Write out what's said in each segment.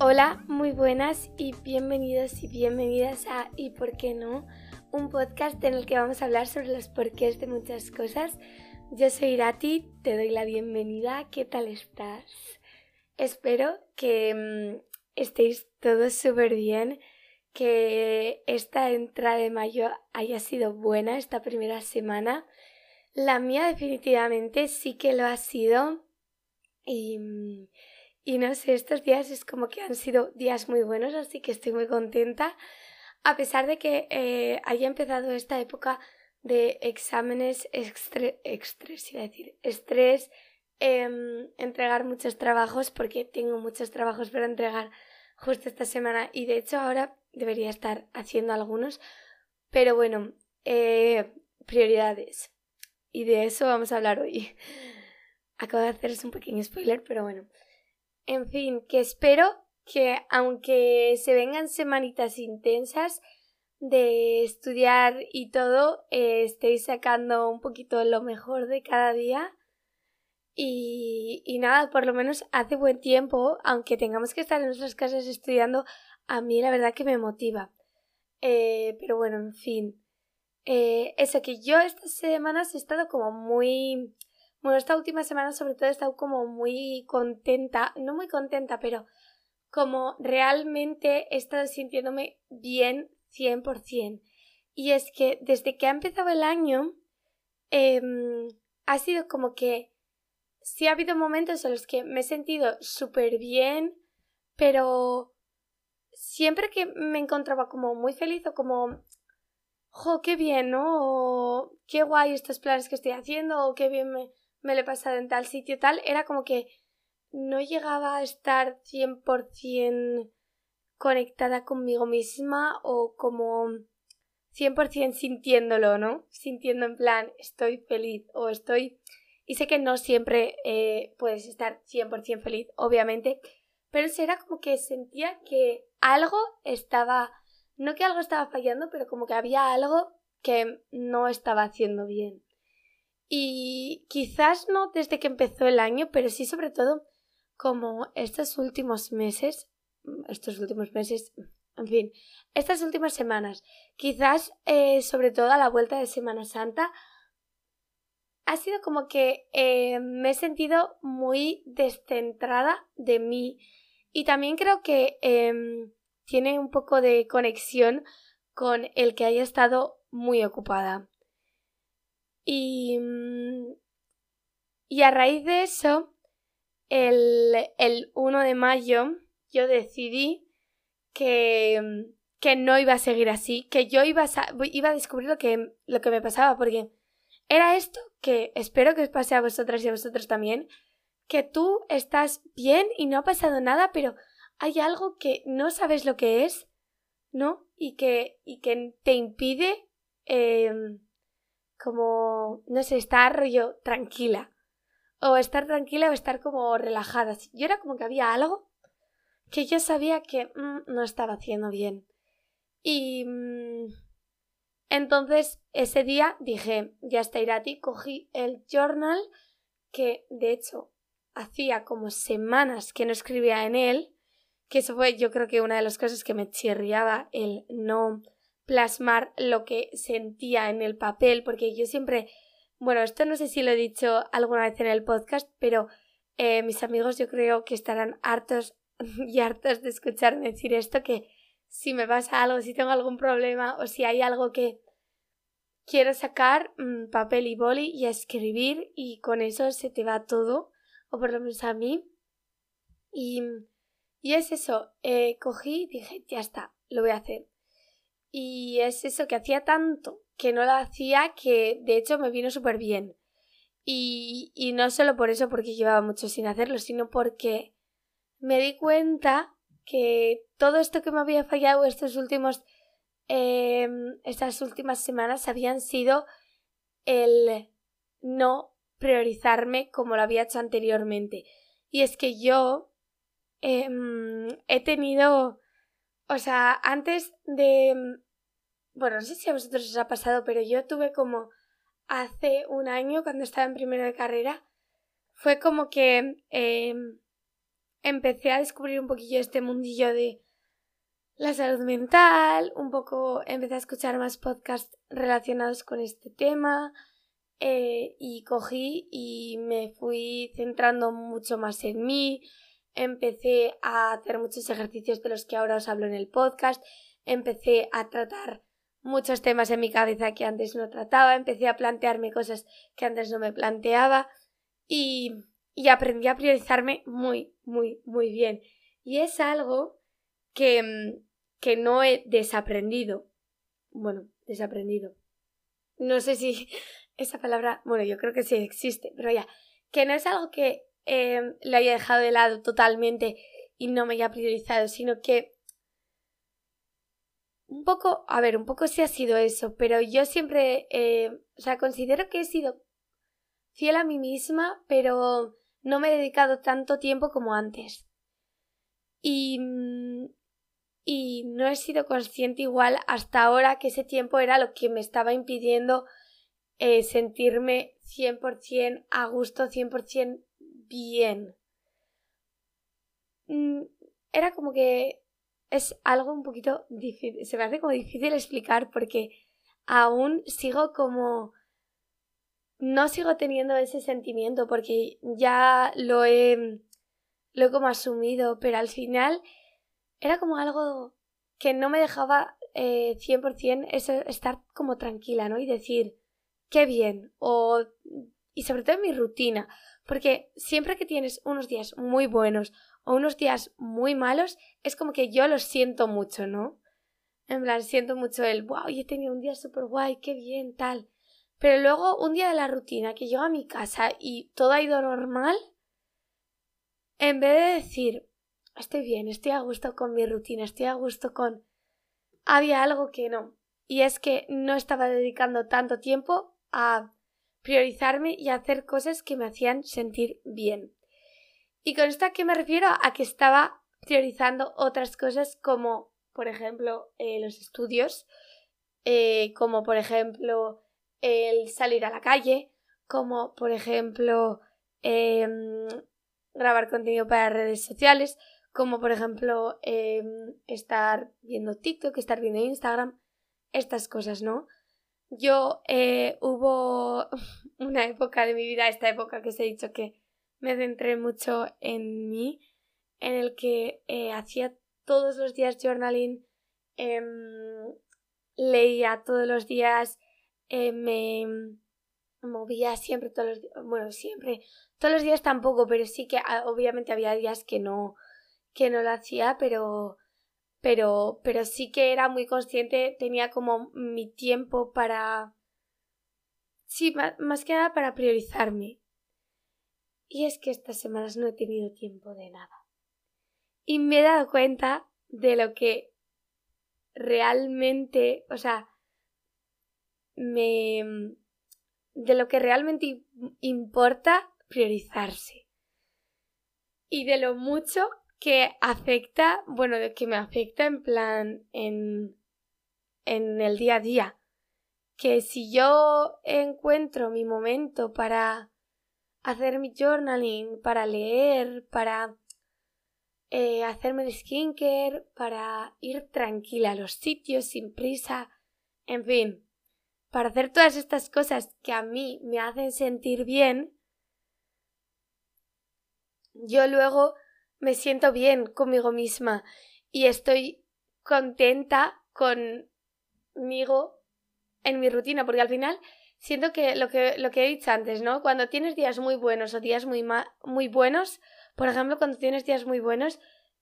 Hola, muy buenas y bienvenidos y bienvenidas a ¿Y por qué no? Un podcast en el que vamos a hablar sobre los porqués de muchas cosas. Yo soy Irati, te doy la bienvenida. ¿Qué tal estás? Espero que mm, estéis todos súper bien, que esta entrada de mayo haya sido buena esta primera semana. La mía definitivamente sí que lo ha sido y, mm, y no sé, estos días es como que han sido días muy buenos, así que estoy muy contenta. A pesar de que eh, haya empezado esta época de exámenes, estrés, iba a decir, estrés, em, entregar muchos trabajos, porque tengo muchos trabajos para entregar justo esta semana y de hecho ahora debería estar haciendo algunos. Pero bueno, eh, prioridades. Y de eso vamos a hablar hoy. Acabo de haceros un pequeño spoiler, pero bueno. En fin, que espero que aunque se vengan semanitas intensas de estudiar y todo, eh, estéis sacando un poquito lo mejor de cada día. Y, y nada, por lo menos hace buen tiempo, aunque tengamos que estar en nuestras casas estudiando, a mí la verdad que me motiva. Eh, pero bueno, en fin. Eh, eso que yo estas semanas he estado como muy... Bueno, esta última semana sobre todo he estado como muy contenta, no muy contenta, pero como realmente he estado sintiéndome bien 100%. Y es que desde que ha empezado el año, em, ha sido como que sí ha habido momentos en los que me he sentido súper bien, pero siempre que me encontraba como muy feliz o como, jo, qué bien, ¿no? O qué guay estos planes que estoy haciendo, o qué bien me, me lo he pasado en tal sitio, tal, era como que no llegaba a estar 100% conectada conmigo misma o como 100% sintiéndolo, ¿no? Sintiendo en plan, estoy feliz o estoy... Y sé que no siempre eh, puedes estar 100% feliz, obviamente, pero era como que sentía que algo estaba, no que algo estaba fallando, pero como que había algo que no estaba haciendo bien. Y quizás no desde que empezó el año, pero sí sobre todo como estos últimos meses, estos últimos meses, en fin, estas últimas semanas, quizás eh, sobre todo a la vuelta de Semana Santa, ha sido como que eh, me he sentido muy descentrada de mí y también creo que em, tiene un poco de conexión con el que haya estado muy ocupada. Y, mm, y a raíz de eso, el, el 1 de mayo, yo decidí que, mm, que no iba a seguir así, que yo iba a, iba a descubrir lo que, lo que me pasaba, porque era esto que espero que os pase a vosotras y a vosotros también, que tú estás bien y no ha pasado nada, pero hay algo que no sabes lo que es, ¿no? Y que, y que te impide eh, como, no sé, estar rollo tranquila. O estar tranquila o estar como relajada. Yo era como que había algo que yo sabía que mm, no estaba haciendo bien. Y mm, entonces ese día dije, ya está Irati, cogí el journal que de hecho hacía como semanas que no escribía en él, que eso fue yo creo que una de las cosas que me chirriaba el no plasmar lo que sentía en el papel, porque yo siempre, bueno, esto no sé si lo he dicho alguna vez en el podcast, pero eh, mis amigos yo creo que estarán hartos y hartos de escucharme decir esto, que si me pasa algo, si tengo algún problema o si hay algo que quiero sacar, mm, papel y boli y escribir y con eso se te va todo, o por lo menos a mí. Y, y es eso, eh, cogí y dije, ya está, lo voy a hacer. Y es eso que hacía tanto que no lo hacía que de hecho me vino súper bien. Y, y no solo por eso, porque llevaba mucho sin hacerlo, sino porque me di cuenta que todo esto que me había fallado estos últimos eh, estas últimas semanas habían sido el no priorizarme como lo había hecho anteriormente. Y es que yo em, he tenido o sea, antes de... Mm, bueno, no sé si a vosotros os ha pasado, pero yo tuve como hace un año, cuando estaba en primero de carrera, fue como que em, empecé a descubrir un poquillo este mundillo de la salud mental, un poco empecé a escuchar más podcasts relacionados con este tema eh, y cogí y me fui centrando mucho más en mí, empecé a hacer muchos ejercicios de los que ahora os hablo en el podcast, empecé a tratar muchos temas en mi cabeza que antes no trataba, empecé a plantearme cosas que antes no me planteaba y, y aprendí a priorizarme muy, muy, muy bien. Y es algo que, que no he desaprendido. Bueno, desaprendido. No sé si esa palabra, bueno, yo creo que sí existe, pero ya, que no es algo que eh, lo haya dejado de lado totalmente y no me haya priorizado, sino que un poco, a ver, un poco sí ha sido eso, pero yo siempre, eh, o sea, considero que he sido fiel a mí misma, pero no me he dedicado tanto tiempo como antes. Y, y no he sido consciente igual hasta ahora que ese tiempo era lo que me estaba impidiendo eh, sentirme 100% a gusto, 100% bien. Mm, era como que es algo un poquito difícil, se me hace como difícil explicar porque aún sigo como... No sigo teniendo ese sentimiento porque ya lo he, lo como asumido, pero al final era como algo que no me dejaba eh, 100% eso, estar como tranquila, ¿no? Y decir, qué bien, o... y sobre todo en mi rutina, porque siempre que tienes unos días muy buenos o unos días muy malos, es como que yo los siento mucho, ¿no? En plan, siento mucho el, wow, yo he tenido un día súper guay, qué bien, tal. Pero luego, un día de la rutina, que llego a mi casa y todo ha ido normal, en vez de decir, estoy bien, estoy a gusto con mi rutina, estoy a gusto con... Había algo que no. Y es que no estaba dedicando tanto tiempo a priorizarme y hacer cosas que me hacían sentir bien. Y con esto a qué me refiero? A que estaba priorizando otras cosas como, por ejemplo, eh, los estudios, eh, como por ejemplo el salir a la calle, como por ejemplo em, grabar contenido para redes sociales, como por ejemplo em, estar viendo TikTok, estar viendo Instagram, estas cosas, ¿no? Yo eh, hubo una época de mi vida, esta época que os he dicho que me centré mucho en mí, en el que eh, hacía todos los días journaling, em, leía todos los días, eh, me movía siempre todos los días, bueno, siempre, todos los días tampoco, pero sí que ah, obviamente había días que no, que no lo hacía, pero, pero, pero sí que era muy consciente, tenía como mi tiempo para, sí, más que nada para priorizarme, y es que estas semanas no he tenido tiempo de nada. Y me he dado cuenta de lo que realmente, o sea, me... de lo que realmente importa priorizarse. Y de lo mucho que afecta, bueno, que me afecta en plan en, en el día a día. Que si yo encuentro mi momento para hacer mi journaling, para leer, para eh, hacerme el skincare, para ir tranquila a los sitios sin prisa, en fin, para hacer todas estas cosas que a mí me hacen sentir bien, yo luego me siento bien conmigo misma y estoy contenta conmigo en mi rutina, porque al final siento que lo que, lo que he dicho antes, ¿no? Cuando tienes días muy buenos o días muy, muy buenos, por ejemplo, cuando tienes días muy buenos,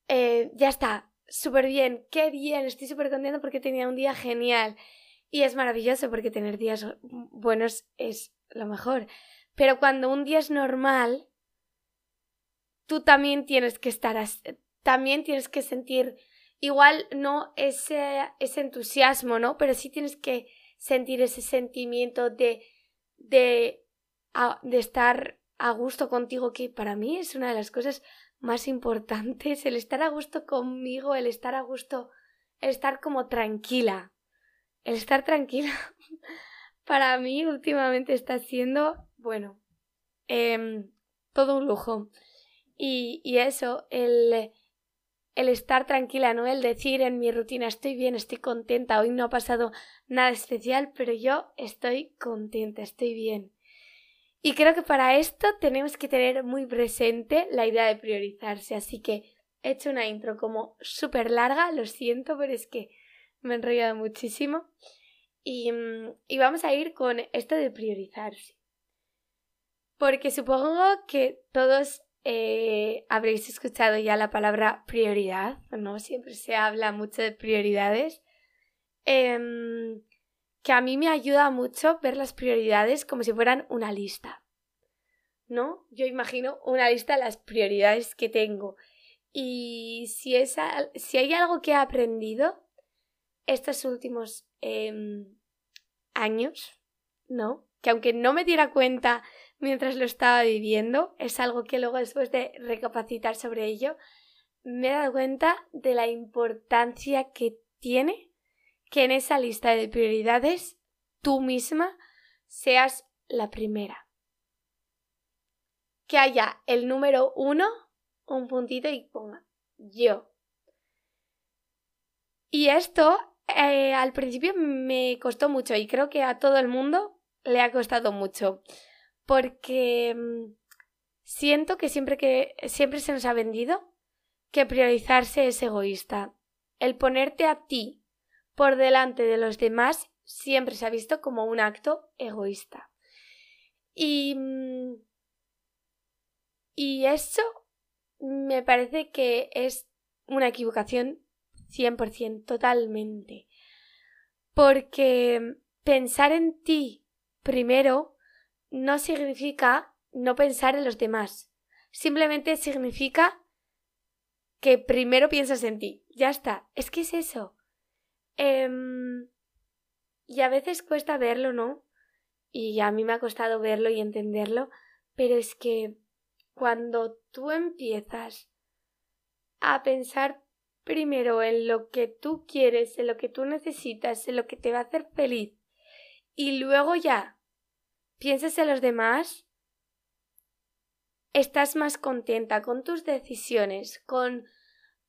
eh, ya está, súper bien, qué bien, estoy súper contenta porque tenía un día genial. Y es maravilloso porque tener días buenos es lo mejor. Pero cuando un día es normal, tú también tienes que estar, también tienes que sentir, igual no ese, ese entusiasmo, ¿no? Pero sí tienes que sentir ese sentimiento de, de, de estar a gusto contigo, que para mí es una de las cosas más importantes, el estar a gusto conmigo, el estar a gusto, el estar como tranquila, el estar tranquila, para mí últimamente está siendo, bueno, em, todo un lujo. Y, y eso, el, el estar tranquila, ¿no? El decir en mi rutina estoy bien, estoy contenta, hoy no ha pasado nada especial, pero yo estoy contenta, estoy bien. Y creo que para esto tenemos que tener muy presente la idea de priorizarse, así que he hecho una intro como súper larga, lo siento, pero es que me he enrollado muchísimo. Y, mm, y vamos a ir con esto de priorizarse. Porque supongo que todos eh, habréis escuchado ya la palabra prioridad, ¿no? Siempre se habla mucho de prioridades. Em, que a mí me ayuda mucho ver las prioridades como si fueran una lista. ¿No? Yo imagino una lista de las prioridades que tengo. Y si, si hay algo que he aprendido estos últimos em, años, ¿no? Que aunque no me diera cuenta mientras lo estaba viviendo, es algo que luego después de recapacitar sobre ello, me he dado cuenta de la importancia que tiene que en esa lista de prioridades tú misma seas la primera. Que haya el número uno, un puntito y ponga yo. Y esto eh, al principio me costó mucho y creo que a todo el mundo le ha costado mucho porque mm, siento que siempre que siempre se nos ha vendido que priorizarse es egoísta. El ponerte a ti por delante de los demás siempre se ha visto como un acto egoísta. Y mm, y eso me parece que es una equivocación 100%, totalmente. Porque pensar en ti primero no significa no pensar en los demás. Simplemente significa que primero piensas en ti. Ya está. Es que es eso. Em, y a veces cuesta verlo, ¿no? Y a mí me ha costado verlo y entenderlo, pero es que cuando tú empiezas a pensar primero en lo que tú quieres, en lo que tú necesitas, en lo que te va a hacer feliz, y luego ya pienses en los demás, estás más contenta con tus decisiones, con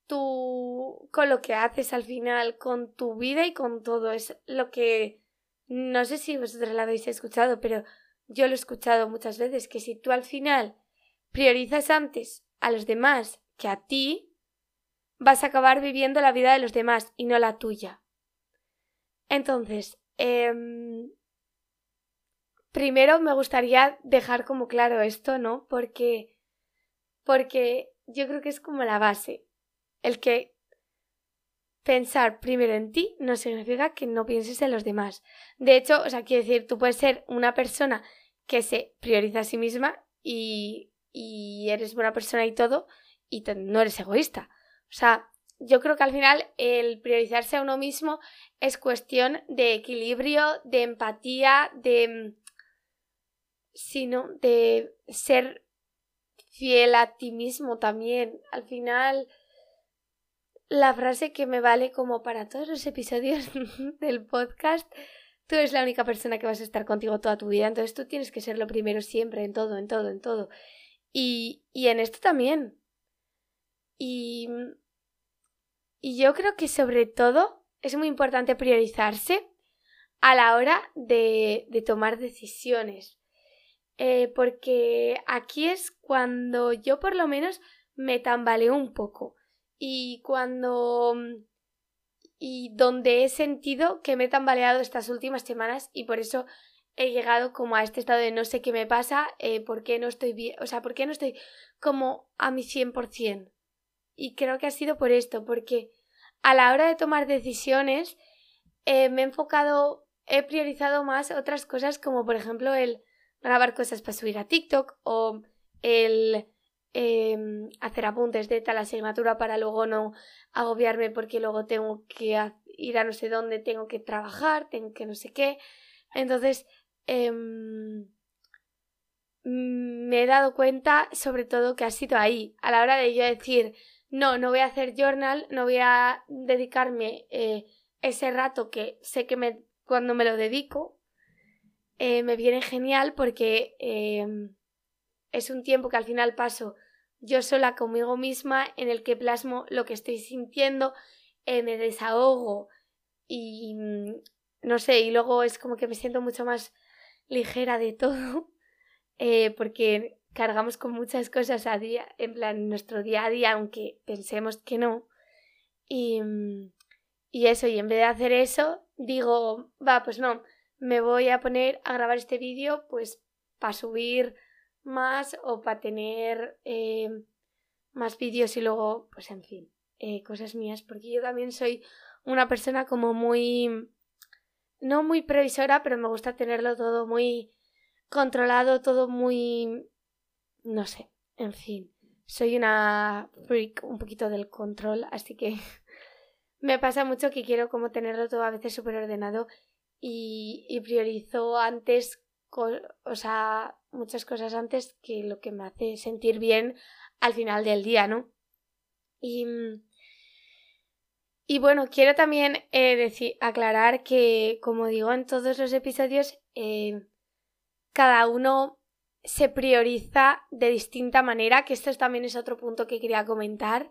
tu con lo que haces al final, con tu vida y con todo. Es lo que no sé si vosotros lo habéis escuchado, pero yo lo he escuchado muchas veces, que si tú al final priorizas antes a los demás que a ti, vas a acabar viviendo la vida de los demás y no la tuya. Entonces, eh, primero me gustaría dejar como claro esto, ¿no? Porque, porque yo creo que es como la base. El que pensar primero en ti no significa que no pienses en los demás. De hecho, o sea, quiero decir, tú puedes ser una persona que se prioriza a sí misma y, y eres buena persona y todo, y no eres egoísta. O sea, yo creo que al final el priorizarse a uno mismo es cuestión de equilibrio, de empatía, de sino de ser fiel a ti mismo también. Al final, la frase que me vale como para todos los episodios del podcast, tú eres la única persona que vas a estar contigo toda tu vida, entonces tú tienes que ser lo primero siempre, en todo, en todo, en todo. Y, y en esto también. Y, y yo creo que sobre todo es muy importante priorizarse a la hora de, de tomar decisiones. Eh, porque aquí es cuando yo por lo menos me tambaleo un poco y cuando mm, y donde he sentido que me he tambaleado estas últimas semanas y por eso he llegado como a este estado de no sé qué me pasa, eh, por qué no estoy bien, o sea, por qué no estoy como a mi 100%. Y creo que ha sido por esto, porque a la hora de tomar decisiones eh, me he enfocado, he priorizado más otras cosas como por ejemplo el grabar cosas para subir a TikTok o el em, hacer apuntes de tal asignatura para luego no agobiarme porque luego tengo que ir a no sé dónde, tengo que trabajar, tengo que no sé qué. Entonces, em, me he dado cuenta sobre todo que ha sido ahí, a la hora de yo decir, no, no voy a hacer journal, no voy a dedicarme eh, ese rato que sé que me, cuando me lo dedico, eh, me viene genial porque em, es un tiempo que al final paso yo sola conmigo misma en el que plasmo lo que estoy sintiendo, eh, me desahogo y mm, no sé, y luego es como que me siento mucho más ligera de todo, eh, porque cargamos con muchas cosas a día, en plan nuestro día a día, aunque pensemos que no. Y, mm, y eso, y en vez de hacer eso, digo, va, pues no, me voy a poner a grabar este vídeo, pues para subir más o para tener eh, más vídeos y luego, pues en fin, eh, cosas mías, porque yo también soy una persona como muy, no muy previsora, pero me gusta tenerlo todo muy controlado, todo muy, no sé, en fin, soy una freak un poquito del control, así que me pasa mucho que quiero como tenerlo todo a veces súper ordenado y, y priorizo antes o sea, muchas cosas antes que lo que me hace sentir bien al final del día, ¿no? Y, y bueno, quiero también eh, decir, aclarar que, como digo en todos los episodios, eh, cada uno se prioriza de distinta manera, que esto también es otro punto que quería comentar.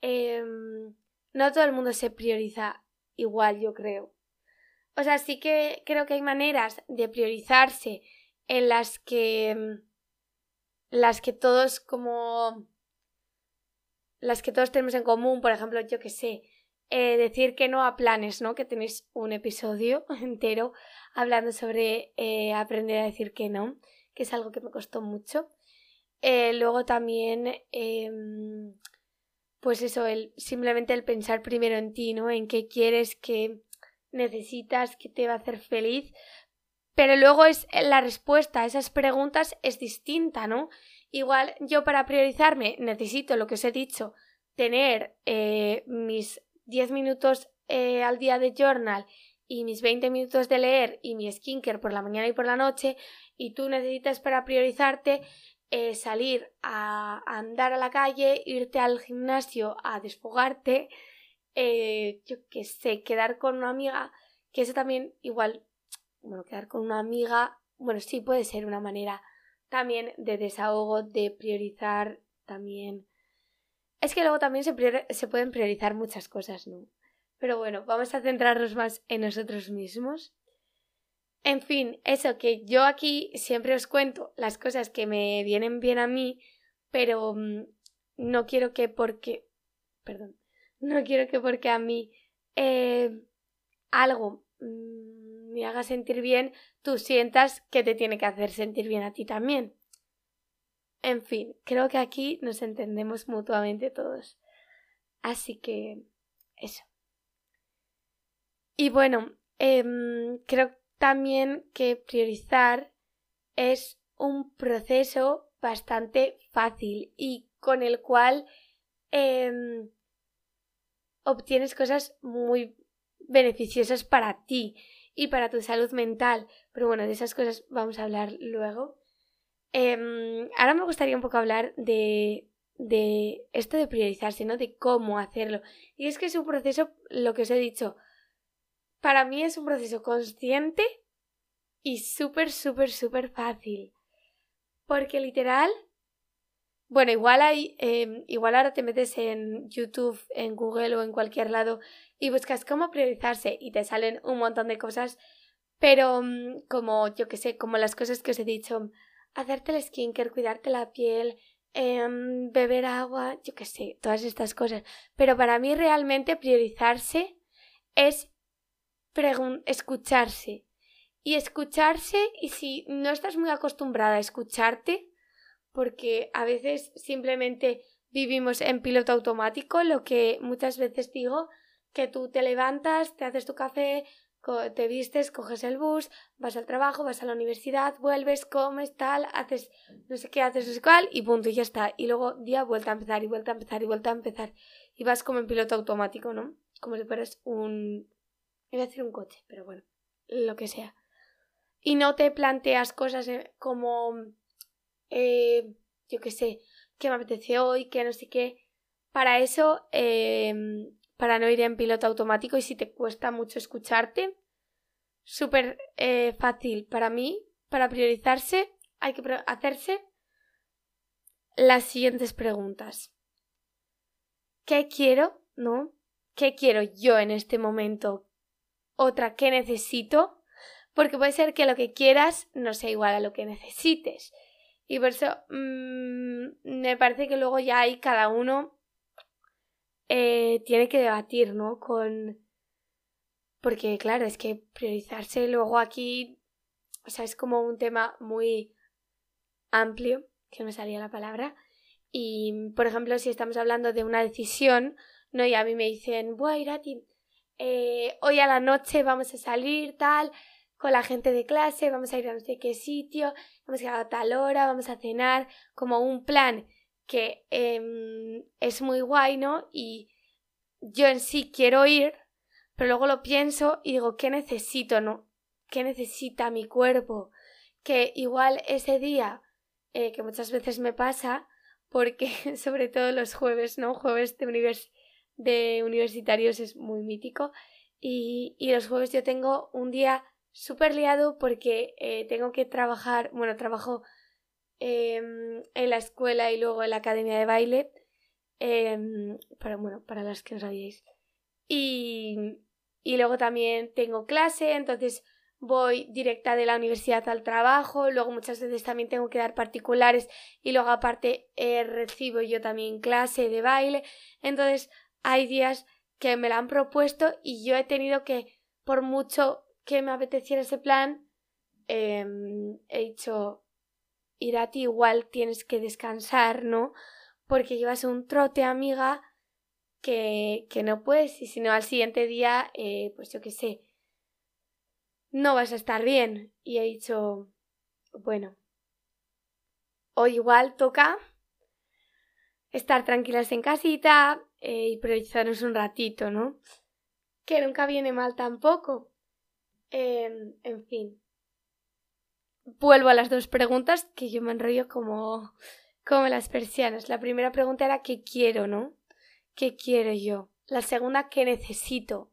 Em, no todo el mundo se prioriza igual, yo creo. O sea, sí que creo que hay maneras de priorizarse en las que las que todos como las que todos tenemos en común, por ejemplo, yo que sé, eh, decir que no a planes, ¿no? Que tenéis un episodio entero hablando sobre eh, aprender a decir que no, que es algo que me costó mucho. Eh, luego también, em, pues eso, el, simplemente el pensar primero en ti, ¿no? En qué quieres, que necesitas, que te va a hacer feliz. Pero luego es la respuesta a esas preguntas es distinta, ¿no? Igual yo para priorizarme necesito lo que os he dicho, tener eh, mis 10 minutos eh, al día de journal y mis 20 minutos de leer y mi skincare por la mañana y por la noche y tú necesitas para priorizarte eh, salir a andar a la calle, irte al gimnasio a desfogarte, eh, yo qué sé, quedar con una amiga, que eso también igual, bueno, quedar con una amiga, bueno, sí puede ser una manera también de desahogo, de priorizar también. Es que luego también se, se pueden priorizar muchas cosas, ¿no? Pero bueno, vamos a centrarnos más en nosotros mismos. En fin, eso que yo aquí siempre os cuento las cosas que me vienen bien a mí, pero mm, no quiero que porque... Perdón. No quiero que porque a mí eh, algo mm, me haga sentir bien, tú sientas que te tiene que hacer sentir bien a ti también. En fin, creo que aquí nos entendemos mutuamente todos. Así que eso. Y bueno, em, creo también que priorizar es un proceso bastante fácil y con el cual em, obtienes cosas muy beneficiosas para ti y para tu salud mental. Pero bueno, de esas cosas vamos a hablar luego. Em, ahora me gustaría un poco hablar de, de esto de priorizarse, ¿no? De cómo hacerlo. Y es que es un proceso, lo que os he dicho, para mí es un proceso consciente y súper, súper, súper fácil. Porque literal bueno, igual hay, em, igual ahora te metes en YouTube, en Google o en cualquier lado y buscas cómo priorizarse y te salen un montón de cosas, pero mm, como yo que sé, como las cosas que os he dicho, hacerte el skincare, cuidarte la piel, em, beber agua, yo que sé, todas estas cosas. Pero para mí realmente priorizarse es escucharse. Y escucharse, y si no estás muy acostumbrada a escucharte, porque a veces simplemente vivimos en piloto automático, lo que muchas veces digo, que tú te levantas, te haces tu café, te vistes, coges el bus, vas al trabajo, vas a la universidad, vuelves, comes, tal, haces no sé qué, haces no sé cuál y punto, y ya está. Y luego día vuelta a empezar y vuelta a empezar y vuelta a empezar. Y vas como en piloto automático, ¿no? Como si fueras un... Iba a decir un coche, pero bueno, lo que sea. Y no te planteas cosas eh, como eh, yo qué sé, qué me apetece hoy, qué no sé qué. Para eso, em, para no ir en piloto automático y si te cuesta mucho escucharte, súper eh, fácil para mí, para priorizarse, hay que hacerse las siguientes preguntas. ¿Qué quiero? ¿No? ¿Qué quiero yo en este momento? Otra, ¿qué necesito? Porque puede ser que lo que quieras no sea igual a lo que necesites. Y por eso mm, me parece que luego ya hay cada uno eh, tiene que debatir, ¿no? Con. Porque, claro, es que priorizarse luego aquí. O sea, es como un tema muy amplio, que me salía la palabra. Y, por ejemplo, si estamos hablando de una decisión, ¿no? Y a mí me dicen, bueno, Irati, eh, hoy a la noche vamos a salir, tal, con la gente de clase, vamos a ir a no sé qué sitio, a ir a tal hora, vamos a cenar, como un plan que em, es muy guay, ¿no? Y yo en sí quiero ir, pero luego lo pienso y digo, ¿qué necesito, no? ¿Qué necesita mi cuerpo? Que igual ese día, eh, que muchas veces me pasa, porque sobre todo los jueves, ¿no? Jueves de, univers de universitarios es muy mítico. Y, y los jueves yo tengo un día súper liado porque eh, tengo que trabajar, bueno, trabajo em, en la escuela y luego en la academia de baile, em, para, bueno, para las que os sabíais. Y, y luego también tengo clase, entonces voy directa de la universidad al trabajo, luego muchas veces también tengo que dar particulares y luego aparte eh, recibo yo también clase de baile, entonces hay días que me la han propuesto y yo he tenido que, por mucho que me apeteciera ese plan, em, he dicho, ir a ti igual tienes que descansar, ¿no? Porque llevas un trote, amiga, que, que no puedes, y si no al siguiente día, eh, pues yo qué sé, no vas a estar bien. Y he dicho, bueno, hoy igual toca estar tranquilas en casita eh, y priorizarnos un ratito, ¿no? Que nunca viene mal tampoco. Em, en fin. Vuelvo a las dos preguntas que yo me enrollo como, como las persianas. La primera pregunta era ¿qué quiero, no? ¿Qué quiero yo? La segunda, ¿qué necesito?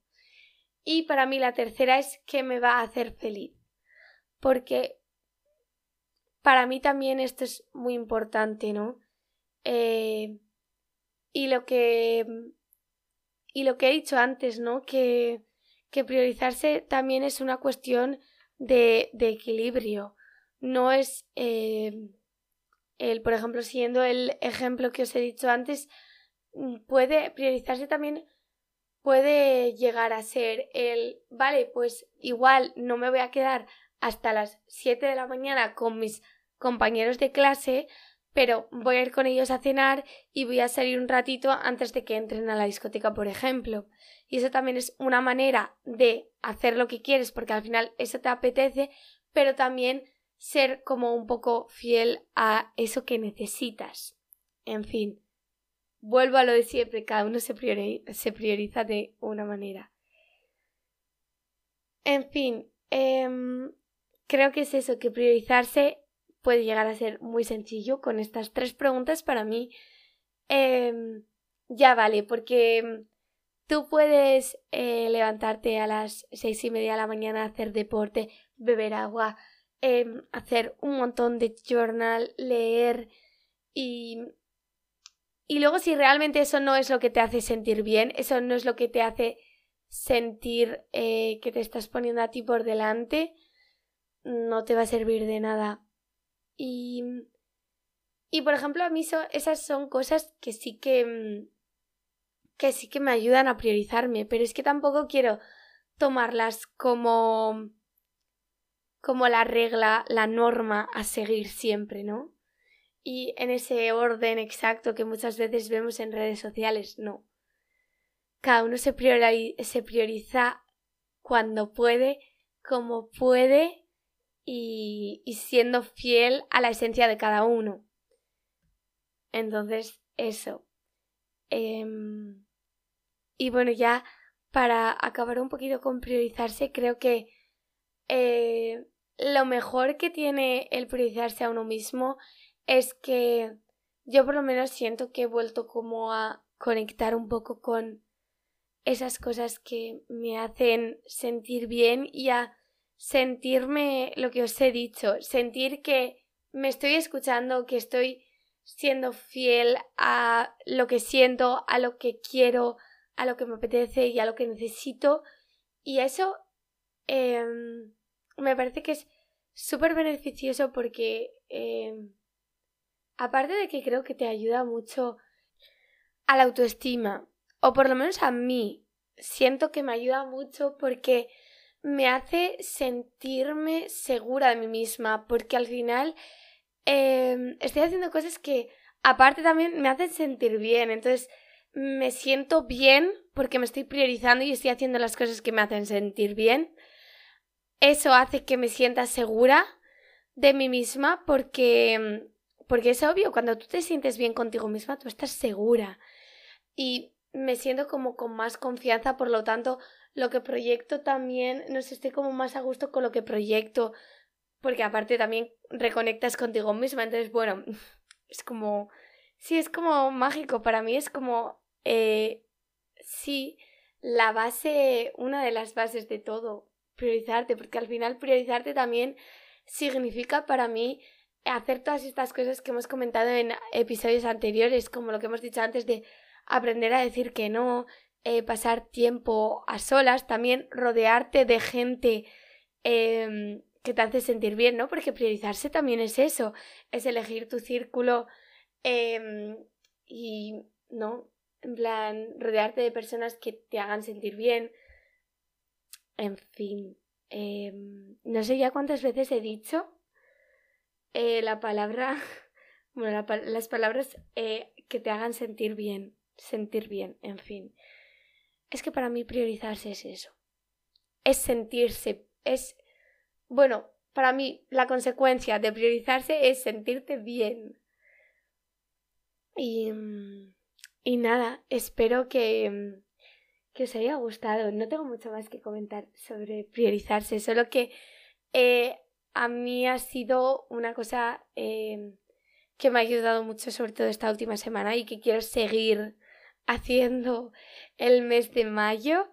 Y para mí la tercera es ¿qué me va a hacer feliz? Porque para mí también esto es muy importante, ¿no? Eh, y lo que y lo que he dicho antes, ¿no? Que que priorizarse también es una cuestión de, de equilibrio. No es eh, el, por ejemplo, siguiendo el ejemplo que os he dicho antes, mm, puede priorizarse también puede llegar a ser el, vale, pues igual no me voy a quedar hasta las 7 de la mañana con mis compañeros de clase, pero voy a ir con ellos a cenar y voy a salir un ratito antes de que entren a la discoteca, por ejemplo. Y eso también es una manera de hacer lo que quieres, porque al final eso te apetece, pero también ser como un poco fiel a eso que necesitas. En fin, vuelvo a lo de siempre, cada uno se, prioriza de una manera. En fin, em, creo que es eso, que priorizarse puede llegar a ser muy sencillo con estas tres preguntas para mí em, ya vale porque tú puedes eh, levantarte a las seis y media de la mañana hacer deporte beber agua em, hacer un montón de journal leer y y luego si realmente eso no es lo que te hace sentir bien eso no es lo que te hace sentir eh, que te estás poniendo a ti por delante no te va a servir de nada y, y por ejemplo, a mí esas son cosas que sí que, mm, que sí que me ayudan a priorizarme, pero es que tampoco quiero tomarlas como como la regla, la norma a seguir siempre, ¿no? Y en ese orden exacto que muchas veces vemos en redes sociales, no. Cada uno se, se prioriza cuando puede, como puede y, siendo fiel a la esencia de cada uno. Entonces, eso. Em, y bueno, ya para acabar un poquito con priorizarse, creo que eh, lo mejor que tiene el priorizarse a uno mismo es que yo por lo menos siento que he vuelto como a conectar un poco con esas cosas que me hacen sentir bien y a sentirme lo que os he dicho, sentir que me estoy escuchando, que estoy siendo fiel a lo que siento, a lo que quiero, a lo que me apetece y a lo que necesito. Y eso em, me parece que es súper beneficioso porque em, aparte de que creo que te ayuda mucho a la autoestima, o por lo menos a mí, siento que me ayuda mucho porque me hace sentirme segura de mí misma, porque al final em, estoy haciendo cosas que aparte también me hacen sentir bien, entonces me siento bien porque me estoy priorizando y estoy haciendo las cosas que me hacen sentir bien. Eso hace que me sienta segura de mí misma porque porque es obvio, cuando tú te sientes bien contigo misma, tú estás segura. Y me siento como con más confianza, por lo tanto, lo que proyecto también, no sé, estoy como más a gusto con lo que proyecto, porque aparte también reconectas contigo misma, entonces, bueno, es como, sí, es como mágico, para mí es como, eh, sí, la base, una de las bases de todo, priorizarte, porque al final priorizarte también significa para mí hacer todas estas cosas que hemos comentado en episodios anteriores, como lo que hemos dicho antes de aprender a decir que no, eh, pasar tiempo a solas, también rodearte de gente em, que te hace sentir bien, ¿no? Porque priorizarse también es eso, es elegir tu círculo em, y, ¿no? En plan, rodearte de personas que te hagan sentir bien. En fin, em, no sé ya cuántas veces he dicho eh, la palabra, bueno, las palabras eh, que te hagan sentir bien, sentir bien, en fin. Es que para mí priorizarse es eso. Es sentirse, es, bueno, para mí la consecuencia de priorizarse es sentirte bien. Y, y nada, espero que, que os haya gustado. No tengo mucho más que comentar sobre priorizarse, solo que eh, a mí ha sido una cosa em, que me ha ayudado mucho, sobre todo esta última semana, y que quiero seguir haciendo el mes de mayo.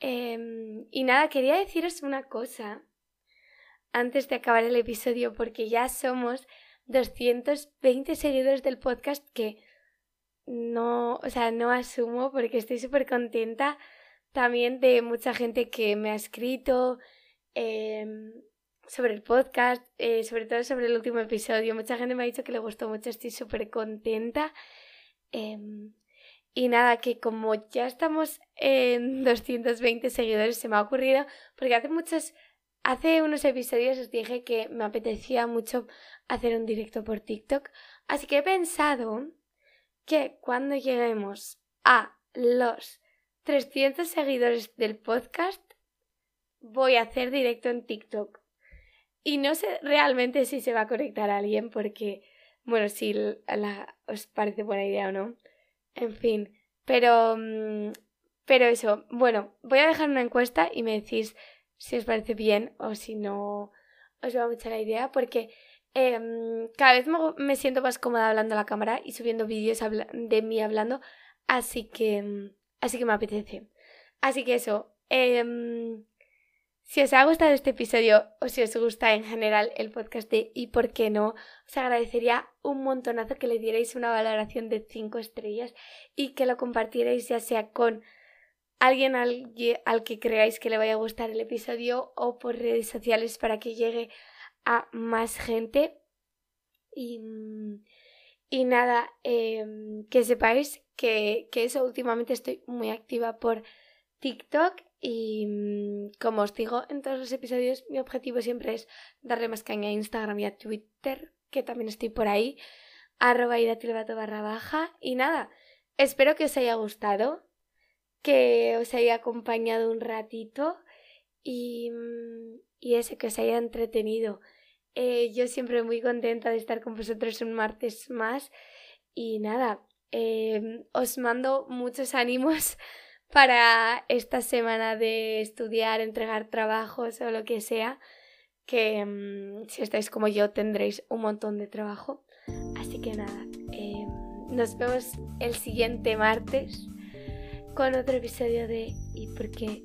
Em, y nada, quería deciros una cosa antes de acabar el episodio, porque ya somos 220 seguidores del podcast que no, o sea, no asumo porque estoy súper contenta también de mucha gente que me ha escrito, eh, sobre el podcast, eh, sobre todo sobre el último episodio. Mucha gente me ha dicho que le gustó mucho, estoy súper contenta. Em, y nada, que como ya estamos en 220 seguidores, se me ha ocurrido, porque hace muchos, hace unos episodios os dije que me apetecía mucho hacer un directo por TikTok, así que he pensado que cuando lleguemos a los 300 seguidores del podcast, voy a hacer directo en TikTok. Y no sé realmente si se va a conectar a alguien porque, bueno, si os parece buena idea o no. En fin, pero, mm, pero eso, bueno, voy a dejar una encuesta y me decís si os parece bien o si no os va mucho la idea porque em, cada vez me, siento más cómoda hablando a la cámara y subiendo vídeos de mí hablando, así que, mm, así que me apetece. Así que eso, eh, si os ha gustado este episodio o si os gusta en general el podcast de Y por qué no, os agradecería un montonazo que le dierais una valoración de 5 estrellas y que lo compartierais ya sea con alguien al, que creáis que le vaya a gustar el episodio o por redes sociales para que llegue a más gente. Y, y nada, em, que sepáis que, que eso últimamente estoy muy activa por TikTok y mm, como os digo en todos los episodios, mi objetivo siempre es darle más caña a Instagram y a Twitter, que también estoy por ahí, arroba barra baja. Y nada, espero que os haya gustado, que os haya acompañado un ratito y, mm, y ese que os haya entretenido. Eh, yo siempre muy contenta de estar con vosotros un martes más y nada, eh, os mando muchos ánimos para esta semana de estudiar, entregar trabajos o lo que sea, que mm, si estáis como yo tendréis un montón de trabajo. Así que nada, eh, nos vemos el siguiente martes con otro episodio de ¿Y por qué